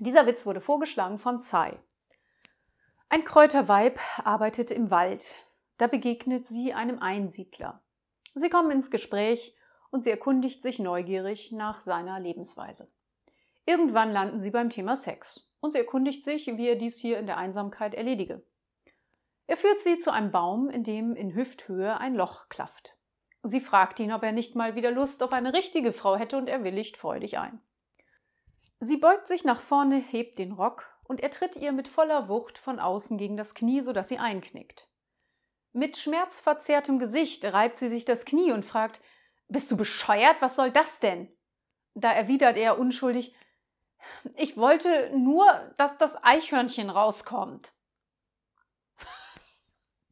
Dieser Witz wurde vorgeschlagen von Sai. Ein Kräuterweib arbeitet im Wald. Da begegnet sie einem Einsiedler. Sie kommen ins Gespräch und sie erkundigt sich neugierig nach seiner Lebensweise. Irgendwann landen sie beim Thema Sex und sie erkundigt sich, wie er dies hier in der Einsamkeit erledige. Er führt sie zu einem Baum, in dem in Hüfthöhe ein Loch klafft. Sie fragt ihn, ob er nicht mal wieder Lust auf eine richtige Frau hätte und er willigt freudig ein. Sie beugt sich nach vorne, hebt den Rock und er tritt ihr mit voller Wucht von außen gegen das Knie, sodass sie einknickt. Mit schmerzverzerrtem Gesicht reibt sie sich das Knie und fragt, bist du bescheuert? Was soll das denn? Da erwidert er unschuldig, ich wollte nur, dass das Eichhörnchen rauskommt.